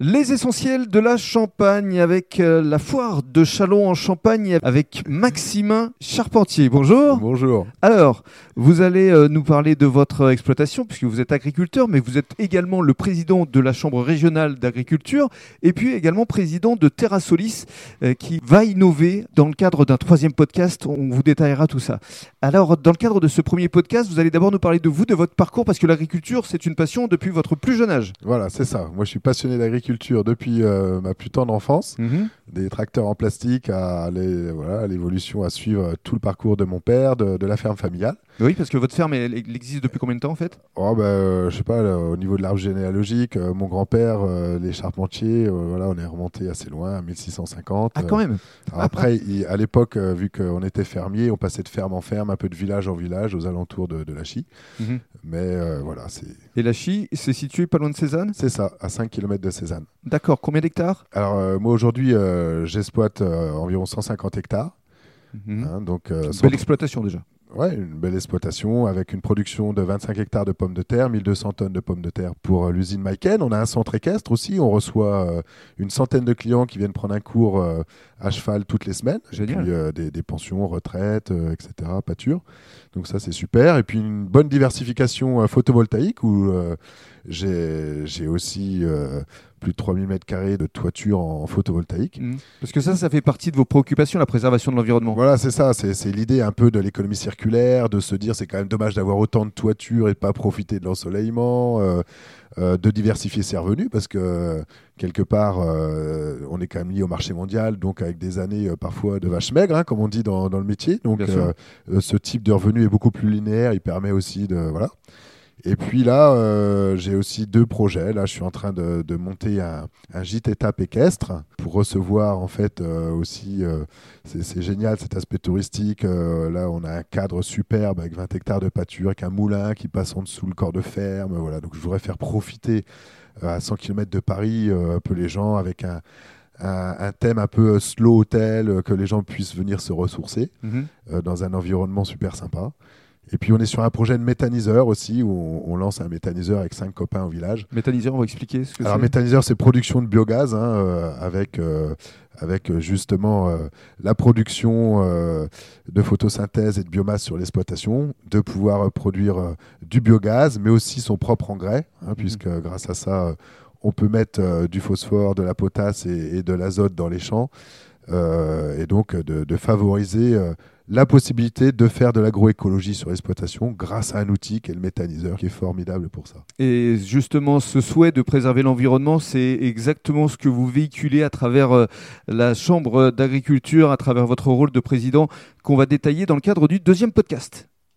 Les essentiels de la Champagne avec euh, la foire de Chalon en Champagne avec Maximin Charpentier. Bonjour. Bonjour. Alors, vous allez euh, nous parler de votre exploitation puisque vous êtes agriculteur, mais vous êtes également le président de la Chambre régionale d'agriculture et puis également président de Terrasolis euh, qui va innover dans le cadre d'un troisième podcast. On vous détaillera tout ça. Alors, dans le cadre de ce premier podcast, vous allez d'abord nous parler de vous, de votre parcours parce que l'agriculture, c'est une passion depuis votre plus jeune âge. Voilà, c'est ça. Moi, je suis passionné d'agriculture depuis euh, ma plus tendre enfance. Mhm. Des tracteurs en plastique à voilà, l'évolution à suivre tout le parcours de mon père, de, de la ferme familiale. Oui, parce que votre ferme, elle, elle existe depuis combien de temps en fait? Oh, bah, euh, je sais pas, là, au niveau de l'arbre généalogique, euh, mon grand-père, euh, les Charpentiers, voilà, on est remonté assez loin, à 1650. Ah, quand même après, il- à l'époque, vu qu'on était fermier, on passait de ferme en ferme, un peu de village en village, aux alentours de, de la Chie. Mhm. Mais voilà, c'est Et la Chie, c'est situé pas loin de Cézanne? C'est ça, à 5 km de Cézanne. D'accord, combien d'hectares? Alors, moi, aujourd'hui, j'exploite environ 150 hectares. Mhm. hein, donc, Belle exploitation déjà. Ouais, une belle exploitation avec une production de 25 hectares de pommes de terre, 1200 tonnes de pommes de terre pour euh, l'usine Maiken. On a un centre équestre aussi. On reçoit euh, une centaine de clients qui viennent prendre un cours euh, à cheval toutes les semaines. Génial. Puis euh, des, des pensions, retraites, euh, etc., pâture. Donc ça, c'est super. Et puis une bonne diversification photovoltaïque où j'ai aussi plus de 3000 mètres carrés de toiture en photovoltaïque. Mhm. Parce que ça, ça fait partie de vos préoccupations, la préservation de l'environnement. Voilà, c'est ça. C'est l'idée un peu de l'économie circulaire, de se dire c'est quand même dommage d'avoir autant de toitures et de pas profiter de l'ensoleillement, euh, euh, de diversifier ses revenus parce que quelque part euh, on est quand même lié au marché mondial, donc avec des années euh, parfois de vaches maigres, hein, comme on dit dans, dans le métier. Donc euh, ce type de revenu est beaucoup plus linéaire. Il permet aussi de voilà. Et puis là, euh, j'ai aussi deux projets. Là, je suis en train de, de monter un, un gîte étape équestre pour recevoir en fait euh, aussi. euh, c'est génial cet aspect touristique. Là, on a un cadre superbe avec 20 hectares de pâture, avec un moulin qui passe en dessous le corps de ferme. Voilà. Donc, je voudrais faire profiter à 100 km de Paris un peu les gens avec un, thème un peu slow hotel, que les gens puissent venir se ressourcer Mhm. euh, dans un environnement super sympa. Et puis on est sur un projet de méthaniseur aussi, où on, on lance un méthaniseur avec cinq copains au village. Méthaniseur, on va expliquer ce que Alors c'est. méthaniseur, c'est production de biogaz, hein, euh, avec, euh, avec euh, justement euh, la production de photosynthèse et de biomasse sur l'exploitation, de pouvoir produire du biogaz, mais aussi son propre engrais, hein, puisque euh, grâce à ça, on peut mettre du phosphore, de la potasse et, et de l'azote dans les champs, et donc de, de favoriser la possibilité de faire de l'agroécologie sur l'exploitation grâce à un outil qui est le méthaniseur, qui est formidable pour ça. Et justement, ce souhait de préserver l'environnement, c'est exactement ce que vous véhiculez à travers euh, la Chambre d'agriculture, à travers votre rôle de président, qu'on va détailler dans le cadre du deuxième podcast.